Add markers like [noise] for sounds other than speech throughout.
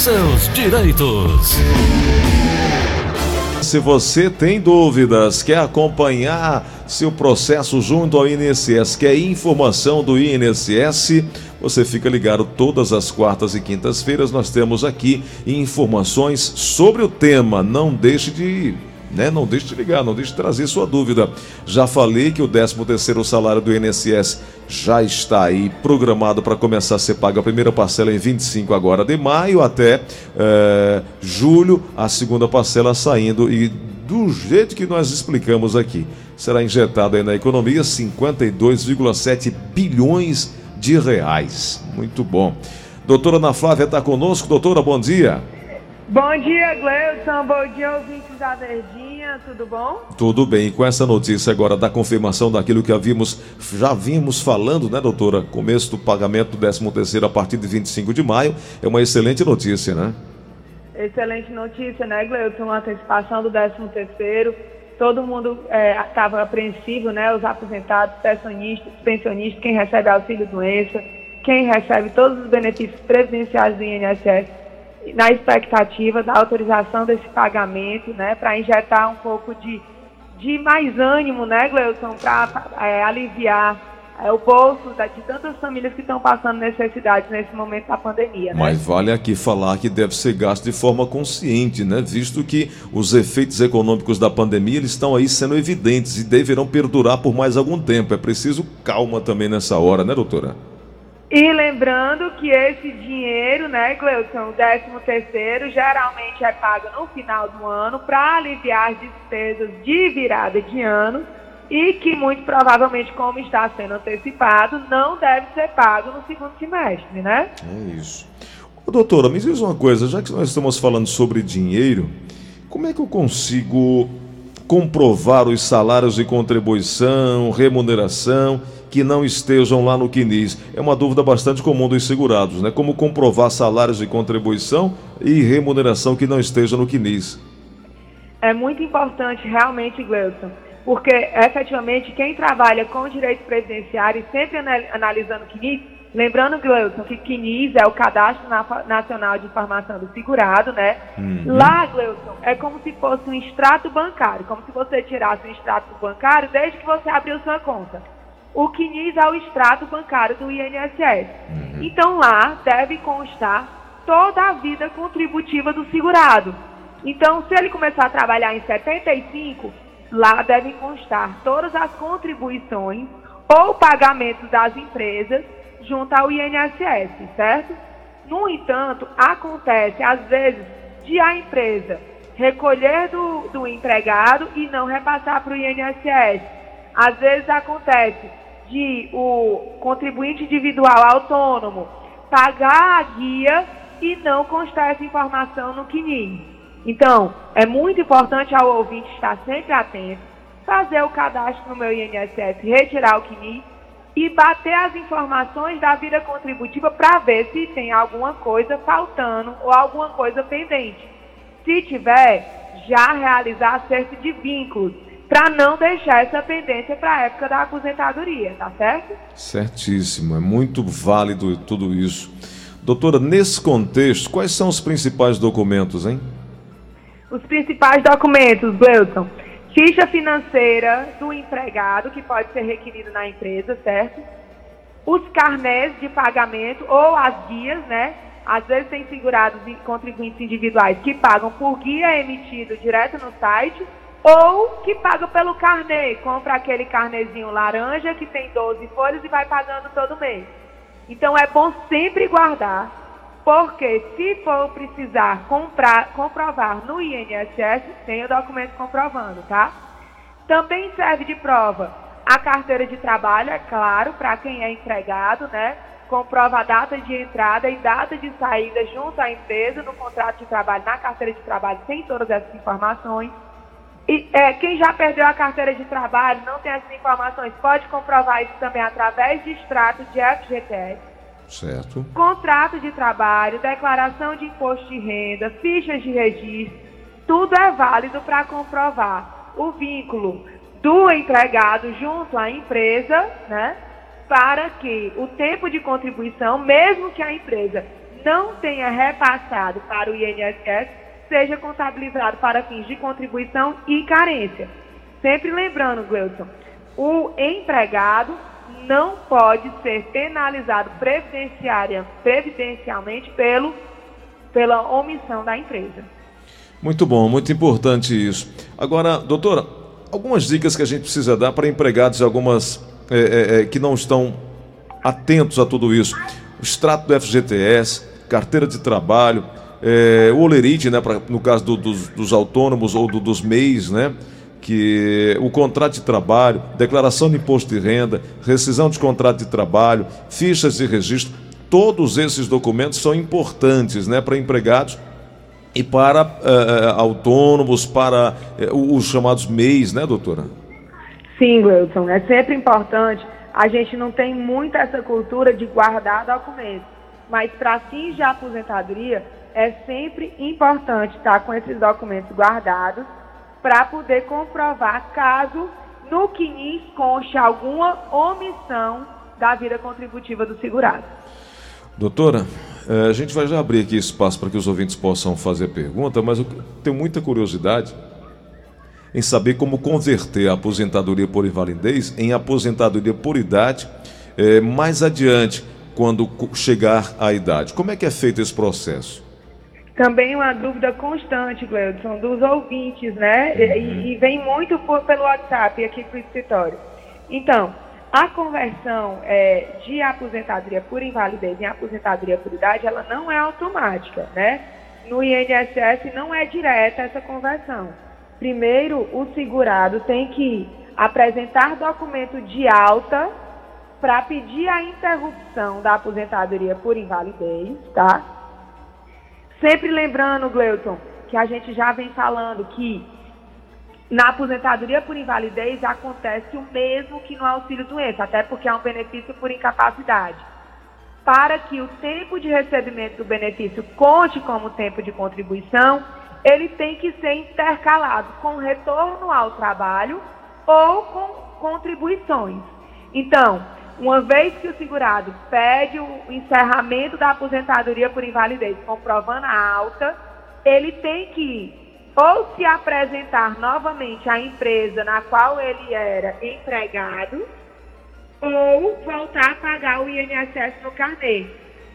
seus direitos. Se você tem dúvidas, quer acompanhar seu processo junto ao INSS, quer informação do INSS, você fica ligado todas as quartas e quintas-feiras. Nós temos aqui informações sobre o tema. Não deixe de né? Não deixe de ligar, não deixe de trazer sua dúvida. Já falei que o 13º salário do INSS já está aí programado para começar a ser pago a primeira parcela em 25 agora de maio até é, julho, a segunda parcela saindo e do jeito que nós explicamos aqui, será injetado aí na economia 52,7 bilhões de reais. Muito bom. Doutora Ana Flávia está conosco. Doutora, bom dia. Bom dia, Gleudson. Bom dia, ouvintes da Verdinha. Tudo bom? Tudo bem. Com essa notícia agora da confirmação daquilo que havíamos, já vimos falando, né, doutora? Começo do pagamento do 13º a partir de 25 de maio. É uma excelente notícia, né? Excelente notícia, né, Gleudson? Uma antecipação do 13º. Todo mundo estava é, apreensivo, né? Os aposentados, pensionistas, pensionistas, quem recebe auxílio-doença, quem recebe todos os benefícios previdenciais do INSS na expectativa da autorização desse pagamento, né, para injetar um pouco de, de mais ânimo, né, Gleuson, para é, aliviar é, o bolso de tantas famílias que estão passando necessidades nesse momento da pandemia. Né? Mas vale aqui falar que deve ser gasto de forma consciente, né, visto que os efeitos econômicos da pandemia eles estão aí sendo evidentes e deverão perdurar por mais algum tempo. É preciso calma também nessa hora, né, doutora? E lembrando que esse dinheiro, né, Gleuson, o 13 terceiro, geralmente é pago no final do ano para aliviar despesas de virada de ano e que muito provavelmente, como está sendo antecipado, não deve ser pago no segundo semestre, né? É isso. Ô, doutora, me diz uma coisa, já que nós estamos falando sobre dinheiro, como é que eu consigo comprovar os salários de contribuição, remuneração que não estejam lá no CNIS. É uma dúvida bastante comum dos segurados, né? Como comprovar salários de contribuição e remuneração que não estejam no CNIS. É muito importante realmente, Gleuson, porque efetivamente quem trabalha com direitos previdenciários, sempre analisando o CNIS, lembrando, Gleuson, que CNIS é o Cadastro Nacional de Informação do Segurado, né? Uhum. Lá, Gleuson, é como se fosse um extrato bancário, como se você tirasse um extrato bancário desde que você abriu sua conta o CNIS ao extrato bancário do INSS. Uhum. Então lá deve constar toda a vida contributiva do segurado. Então, se ele começar a trabalhar em 75, lá devem constar todas as contribuições ou pagamentos das empresas junto ao INSS, certo? No entanto, acontece às vezes de a empresa recolher do, do empregado e não repassar para o INSS. Às vezes acontece de o contribuinte individual autônomo pagar a guia e não constar essa informação no CNI. Então, é muito importante ao ouvinte estar sempre atento, fazer o cadastro no meu INSS, retirar o CNI e bater as informações da vida contributiva para ver se tem alguma coisa faltando ou alguma coisa pendente. Se tiver, já realizar acerto de vínculos para não deixar essa pendência para a época da aposentadoria, tá certo? Certíssimo, é muito válido tudo isso. Doutora, nesse contexto, quais são os principais documentos, hein? Os principais documentos, Gleuton. Ficha financeira do empregado, que pode ser requerido na empresa, certo? Os carnés de pagamento ou as guias, né? Às vezes tem segurados e contribuintes individuais que pagam por guia emitido direto no site ou que paga pelo carnê, compra aquele carnezinho laranja que tem 12 folhas e vai pagando todo mês. Então é bom sempre guardar, porque se for precisar comprar, comprovar no INSS, tem o documento comprovando, tá? Também serve de prova a carteira de trabalho, é claro, para quem é empregado, né? Comprova a data de entrada e data de saída junto à empresa no contrato de trabalho, na carteira de trabalho, tem todas essas informações. E é, quem já perdeu a carteira de trabalho, não tem essas informações, pode comprovar isso também através de extrato de FGTS. Certo. Contrato de trabalho, declaração de imposto de renda, fichas de registro, tudo é válido para comprovar o vínculo do empregado junto à empresa, né? Para que o tempo de contribuição, mesmo que a empresa não tenha repassado para o INSS seja contabilizado para fins de contribuição e carência. Sempre lembrando, Gleuton, o empregado não pode ser penalizado previdencialmente pelo, pela omissão da empresa. Muito bom, muito importante isso. Agora, doutora, algumas dicas que a gente precisa dar para empregados algumas é, é, é, que não estão atentos a tudo isso. O extrato do FGTS, carteira de trabalho, é, o olerite, né, pra, no caso do, dos, dos, autônomos ou do, dos MEIs, né, que o contrato de trabalho, declaração de imposto de renda, rescisão de contrato de trabalho, fichas de registro, todos esses documentos são importantes né, para empregados e para uh, autônomos, para uh, os chamados MEIs, né, doutora? Sim, Wilson, é sempre importante. A gente não tem muito essa cultura de guardar documentos, mas para fins de aposentadoria é sempre importante estar com esses documentos guardados para poder comprovar caso no CNIS conste alguma omissão da vida contributiva do segurado. Doutora, eh, a gente vai já abrir aqui espaço para que os ouvintes possam fazer pergunta, mas eu tenho muita curiosidade em saber como converter a aposentadoria por invalidez em aposentadoria por idade é, mais adiante, quando chegar à idade. Como é que é feito esse processo? Também uma dúvida constante, Gleudson, dos ouvintes, né? Uhum. E, e, vem muito por, pelo WhatsApp aqui para o escritório. Então, a conversão é, de aposentadoria por invalidez em aposentadoria por idade, ela não é automática, né? No INSS não é direta essa conversão. Primeiro, o segurado tem que apresentar documento de alta para pedir a interrupção da aposentadoria por invalidez, tá? Sempre lembrando, Gleuton, que a gente já vem falando que na aposentadoria por invalidez acontece o mesmo que no auxílio doença, até porque é um benefício por incapacidade. Para que o tempo de recebimento do benefício conte como tempo de contribuição, ele tem que ser intercalado com retorno ao trabalho ou com contribuições. Então, uma vez que o segurado pede o encerramento da aposentadoria por invalidez, comprovando a alta, ele tem que ou se apresentar novamente à empresa na qual ele era empregado, ou voltar a pagar o INSS no carnê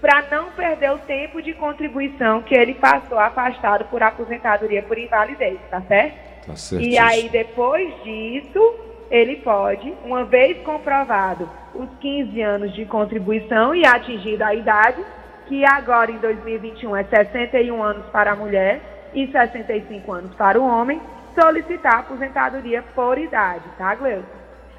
para não perder o tempo de contribuição que ele passou afastado por aposentadoria por invalidez, tá certo? Tá certo. E aí, depois disso, ele pode, uma vez comprovado os 15 anos de contribuição e atingida a idade, que agora em 2021 é 61 anos para a mulher e 65 anos para o homem, solicitar aposentadoria por idade, tá, Gleuson?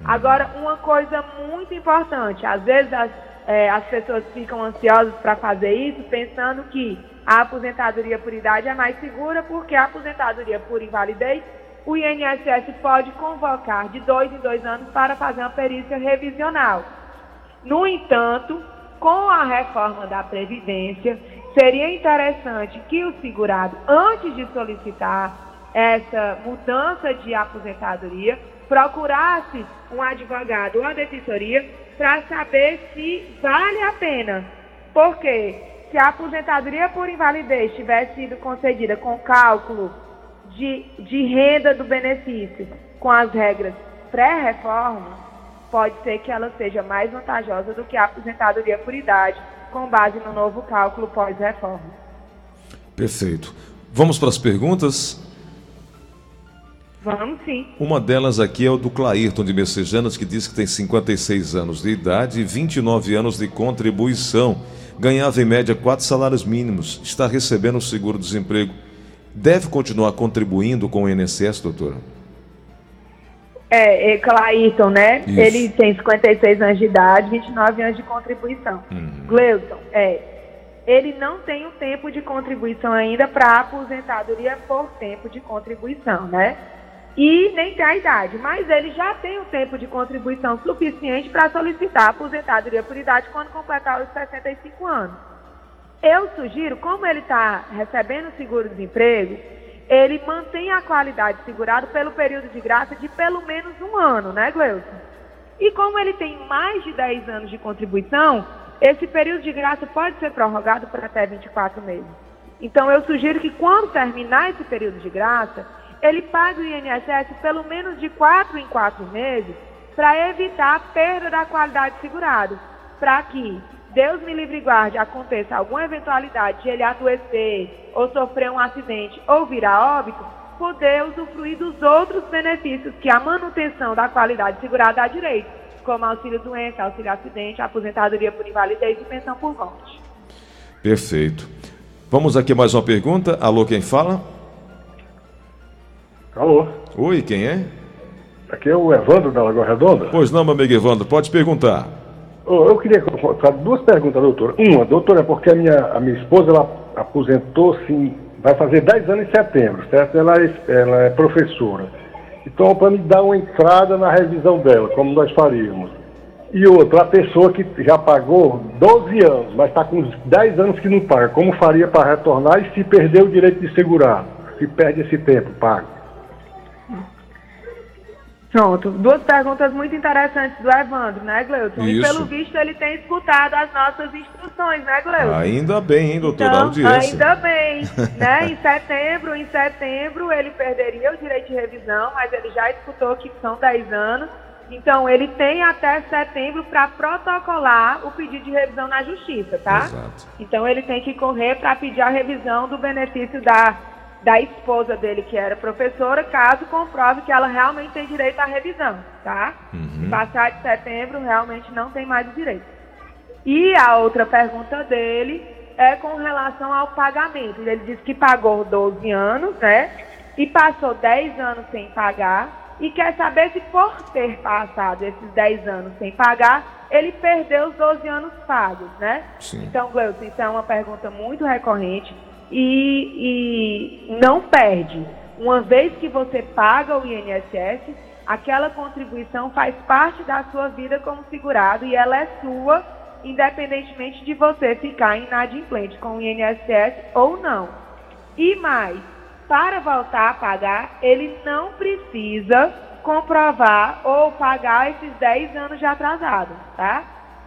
Uhum. Agora, uma coisa muito importante, às vezes as é, as pessoas ficam ansiosas para fazer isso, pensando que a aposentadoria por idade é mais segura, porque a aposentadoria por invalidez, o INSS pode convocar de dois em dois anos para fazer uma perícia revisional. No entanto, com a reforma da Previdência, seria interessante que o segurado, antes de solicitar essa mudança de aposentadoria, procurasse um advogado ou a defensoria para saber se vale a pena. Porque se a aposentadoria por invalidez tivesse sido concedida com cálculo de, de renda do benefício com as regras pré-reforma, pode ser que ela seja mais vantajosa do que a aposentadoria por idade, com base no novo cálculo pós-reforma. Perfeito. Vamos para as perguntas? Vamos sim. Uma delas aqui é o do Clairton de Mercejanas, que diz que tem 56 anos de idade e 29 anos de contribuição. Ganhava em média quatro salários mínimos, está recebendo o seguro-desemprego. Deve continuar contribuindo com o INSS, doutora? É, é Clairton, né? Isso. Ele tem 56 anos de idade, 29 anos de contribuição. Uhum. Gleuton, é. Ele não tem o tempo de contribuição ainda para aposentadoria por tempo de contribuição, né? e nem tem a idade, mas ele já tem o tempo de contribuição suficiente para solicitar a aposentadoria por idade quando completar os 65 anos. Eu sugiro, como ele está recebendo seguro-desemprego, ele mantém a qualidade segurado pelo período de graça de pelo menos um ano, né, Gleuson? E como ele tem mais de 10 anos de contribuição, esse período de graça pode ser prorrogado por até 24 meses. Então, eu sugiro que quando terminar esse período de graça, ele pague o INSS pelo menos de 4 em 4 meses para evitar a perda da qualidade segurada, para que Deus me livre e guarde, aconteça alguma eventualidade de ele adoecer ou sofrer um acidente ou virar óbito, poder usufruir dos outros benefícios que a manutenção da qualidade segurada dá direito, como auxílio doença, auxílio acidente, aposentadoria por invalidez e pensão por morte. Perfeito. Vamos aqui mais uma pergunta. Alô, quem fala? Alô. Oi, quem é? Aqui é o Evandro da Lagoa Redonda. Pois não, meu amigo Evandro, pode perguntar. Eu queria fazer duas perguntas, doutor. Uma, doutora, é porque a minha, a minha esposa ela aposentou-se, vai fazer 10 anos em setembro, certo? Ela é, ela é professora. Então, para me dar uma entrada na revisão dela, como nós faríamos. E outra, a pessoa que já pagou 12 anos, mas está com 10 anos que não paga, como faria para retornar e se perder o direito de segurar? Se perde esse tempo, paga. Pronto, duas perguntas muito interessantes do Evandro, né, Gleuton? E pelo visto ele tem escutado as nossas instruções, né, Gleuton? Ainda bem, hein, doutor, então, audiência. Ainda bem, né? [laughs] Em setembro, em setembro ele perderia o direito de revisão, mas ele já escutou que são 10 anos. Então ele tem até setembro para protocolar o pedido de revisão na justiça, tá? Exato. Então ele tem que correr para pedir a revisão do benefício da da esposa dele, que era professora, caso comprove que ela realmente tem direito à revisão, tá? Uhum. Passar de setembro, realmente não tem mais o direito. E a outra pergunta dele é com relação ao pagamento. Ele disse que pagou 12 anos, né? E passou 10 anos sem pagar. E quer saber se por ter passado esses 10 anos sem pagar, ele perdeu os 12 anos pagos, né? Sim. Então, Gleuton, isso é uma pergunta muito recorrente e, e não perde. Uma vez que você paga o INSS, aquela contribuição faz parte da sua vida como segurado e ela é sua, independentemente de você ficar inadimplente com o INSS ou não. E mais, para voltar a pagar, ele não precisa comprovar ou pagar esses 10 anos de atrasado, tá?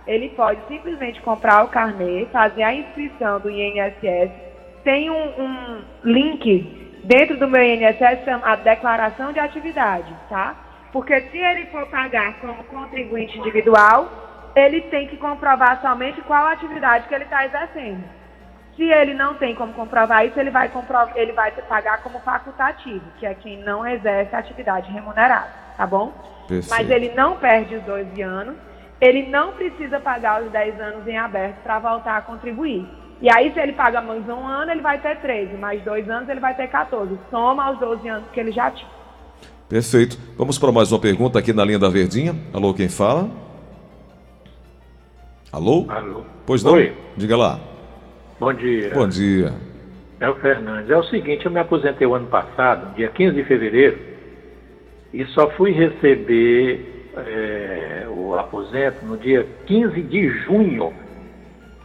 Ele pode simplesmente comprar o carnê, fazer a inscrição do INSS tem um, um link dentro do meu INSS, a declaração de atividade, tá? Porque se ele for pagar como contribuinte individual, ele tem que comprovar somente qual atividade que ele está exercendo. Se ele não tem como comprovar isso, ele vai, comprovar, ele vai pagar como facultativo, que é quem não exerce atividade remunerada, tá bom? Perfeito. Mas ele não perde os 12 anos, ele não precisa pagar os 10 anos em aberto para voltar a contribuir. E aí, se ele paga mais um ano, ele vai ter 13. Mais dois anos, ele vai ter 14. Soma aos 12 anos que ele já tinha. Perfeito. Vamos para mais uma pergunta aqui na linha da Verdinha. Alô, quem fala? Alô? Alô. Pois não? Oi. Diga lá. Bom dia. Bom dia. É o Fernandes. É o seguinte, eu me aposentei o ano passado, dia 15 de fevereiro, e só fui receber é, o aposento no dia 15 de junho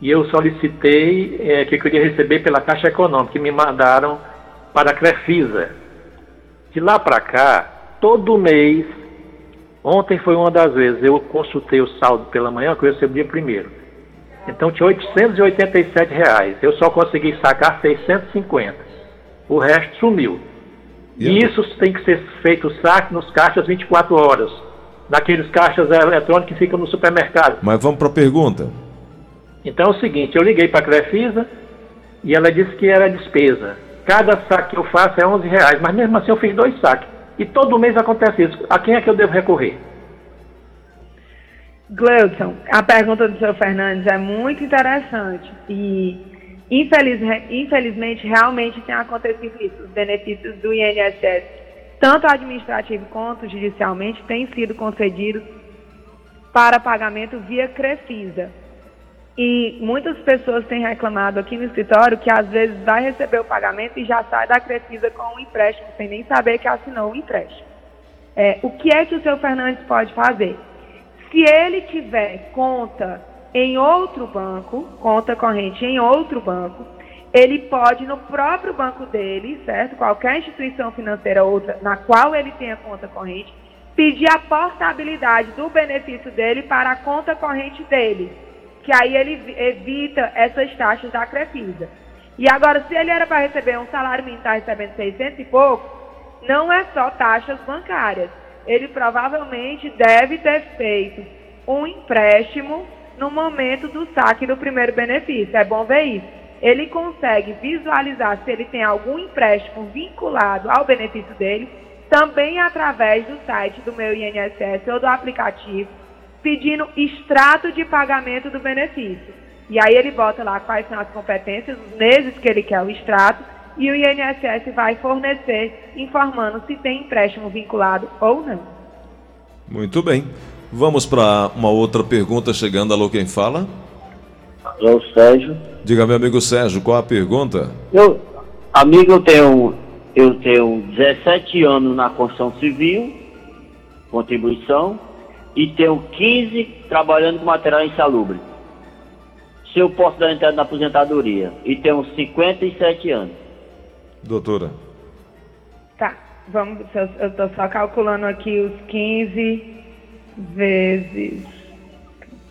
e eu solicitei é, que eu queria receber pela Caixa Econômica, e me mandaram para a Crefisa. De lá para cá, todo mês, ontem foi uma das vezes, eu consultei o saldo pela manhã, que eu recebi primeiro. Então tinha 887 reais. Eu só consegui sacar 650. O resto sumiu. E isso tem que ser feito saque nos caixas 24 horas. Naqueles caixas eletrônicos que ficam no supermercado. Mas vamos para a pergunta. Então é o seguinte, eu liguei para a Crefisa e ela disse que era despesa. Cada saque que eu faço é 11 reais, mas mesmo assim eu fiz dois saques. E todo mês acontece isso. A quem é que eu devo recorrer? Gleudson, a pergunta do seu Fernandes é muito interessante e infeliz, infelizmente realmente tem acontecido isso. Os benefícios do INSS, tanto administrativo quanto judicialmente, têm sido concedidos para pagamento via Crefisa. E muitas pessoas têm reclamado aqui no escritório que às vezes vai receber o pagamento e já sai da Crefisa com um empréstimo, sem nem saber que assinou o um empréstimo. É, o que é que o seu Fernandes pode fazer? Se ele tiver conta em outro banco, conta corrente em outro banco, ele pode, no próprio banco dele, certo? Qualquer instituição financeira outra na qual ele tenha conta corrente, pedir a portabilidade do benefício dele para a conta corrente dele que aí ele evita essas taxas da Crefisa. E agora, se ele era para receber um salário mínimo, está recebendo 600 e pouco, não é só taxas bancárias. Ele provavelmente deve ter feito um empréstimo no momento do saque do primeiro benefício. É bom ver isso. Ele consegue visualizar se ele tem algum empréstimo vinculado ao benefício dele, também através do site do meu INSS ou do aplicativo, pedindo extrato de pagamento do benefício. E aí ele bota lá quais são as competências, os meses que ele quer o extrato, e o INSS vai fornecer informando se tem empréstimo vinculado ou não. Muito bem. Vamos para uma outra pergunta chegando. Alô, quem fala? Alô, Sérgio. Diga, meu amigo Sérgio, qual a pergunta? Eu, amigo, eu tenho, eu tenho 17 anos na construção civil, contribuição, e tenho 15 trabalhando com material insalubre. Se eu posso dar entrada na aposentadoria, e tenho 57 anos. Doutora. Tá, vamos, eu estou só calculando aqui os 15 vezes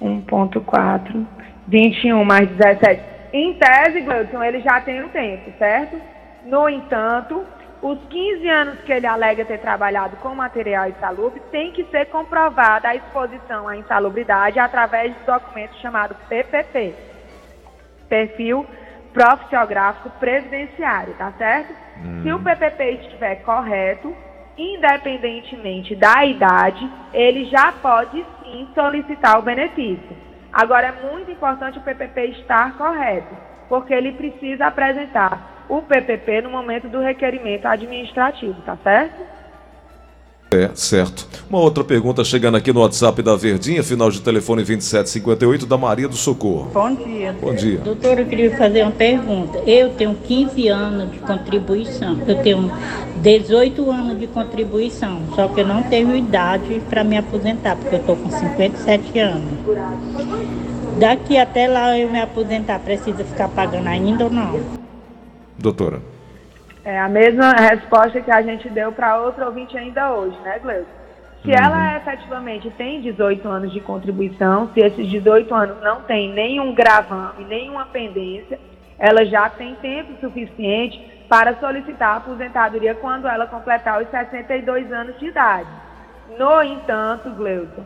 1.4, 21 mais 17. Em tese, Gleudson, ele já tem o tempo, certo? No entanto, os 15 anos que ele alega ter trabalhado com material insalubre tem que ser comprovada a exposição à insalubridade através do documento chamado PPP, Perfil Profissiográfico Previdenciário, tá certo? Hum. Se o PPP estiver correto, independentemente da idade, ele já pode sim solicitar o benefício. Agora, é muito importante o PPP estar correto, porque ele precisa apresentar o PPP no momento do requerimento administrativo, tá certo? É, certo. Uma outra pergunta chegando aqui no WhatsApp da Verdinha, final de telefone 2758, da Maria do Socorro. Bom dia. Bom dia. Doutor, eu queria fazer uma pergunta. Eu tenho 15 anos de contribuição. Eu tenho 18 anos de contribuição, só que eu não tenho idade para me aposentar, porque eu estou com 57 anos. Daqui até lá eu me aposentar, precisa ficar pagando ainda ou não? Doutora. É a mesma resposta que a gente deu para outra ouvinte ainda hoje, né, Gleuson? Se uhum. ela efetivamente tem 18 anos de contribuição, se esses 18 anos não tem nenhum gravame, nenhuma pendência, ela já tem tempo suficiente para solicitar a aposentadoria quando ela completar os 62 anos de idade. No entanto, Gleuton,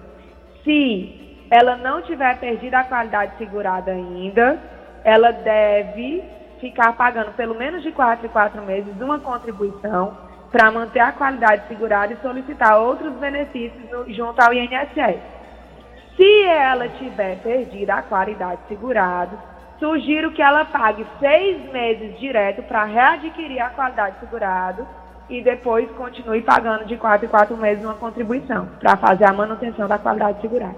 se ela não tiver perdido a qualidade segurada ainda, ela deve ficar pagando pelo menos de 4 em 4 meses uma contribuição para manter a qualidade segurada e solicitar outros benefícios no, junto ao INSS. Se ela tiver perdido a qualidade segurada, sugiro que ela pague seis meses direto para readquirir a qualidade segurada e depois continue pagando de 4 em 4 meses uma contribuição para fazer a manutenção da qualidade segurada.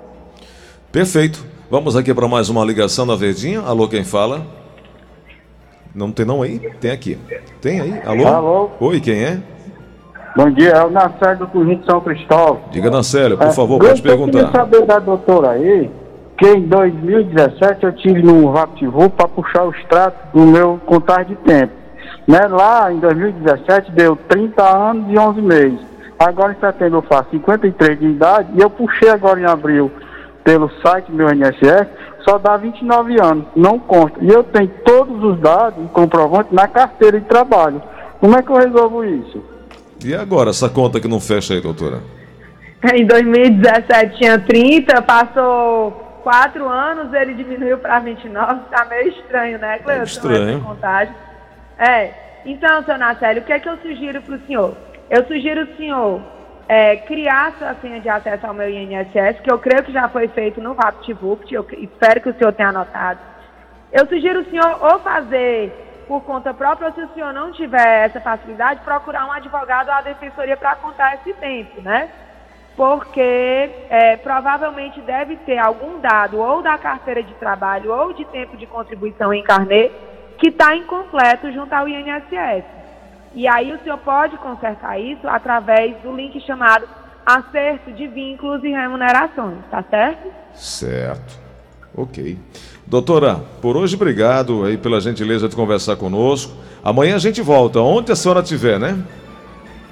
Perfeito. Vamos aqui para mais uma ligação da Verdinha. Alô, quem fala? Não tem não aí? Tem aqui. Tem aí? Alô? Alô? Oi, quem é? Bom dia, é o Nacélio do Conjunto São Cristóvão. Diga, Nacélio, por é, favor, pode perguntar. Eu queria saber da doutora aí, que em 2017 eu tive no VaptVu para puxar o extrato do meu contagem de tempo. Né? Lá em 2017 deu 30 anos e 11 meses. Agora em setembro eu faço 53 de idade e eu puxei agora em abril pelo site meu INSS só dá 29 anos, não consta. E eu tenho todos os dados comprovantes na carteira de trabalho. Como é que eu resolvo isso? E agora, essa conta que não fecha aí, doutora? Em 2017 tinha 30, passou 4 anos, ele diminuiu para 29, tá meio estranho, né, Cleuton? É estranho. Contagem. É, então, seu Nacélio, o que é que eu sugiro para o senhor? Eu sugiro o senhor é, criar sua senha de acesso ao meu INSS, que eu creio que já foi feito no VaptVupt, eu espero que o senhor tenha anotado. Eu sugiro o senhor ou fazer por conta própria, ou se o senhor não tiver essa facilidade, procurar um advogado ou a defensoria para contar esse tempo, né? Porque é, provavelmente deve ter algum dado ou da carteira de trabalho ou de tempo de contribuição em carnê que está incompleto junto ao INSS. E aí o senhor pode consertar isso através do link chamado acerto de vínculos e remunerações, tá certo? Certo. Ok. Doutora, por hoje obrigado aí pela gentileza de conversar conosco. Amanhã a gente volta, onde a senhora estiver, né?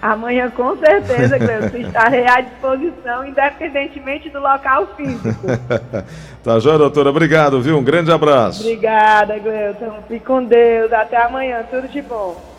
Amanhã, com certeza, Gleuton, [laughs] estarei à disposição, independentemente do local físico. [laughs] tá joia, doutora? Obrigado, viu? Um grande abraço. Obrigada, Gleuton. Fique com Deus. Até amanhã. Tudo de bom.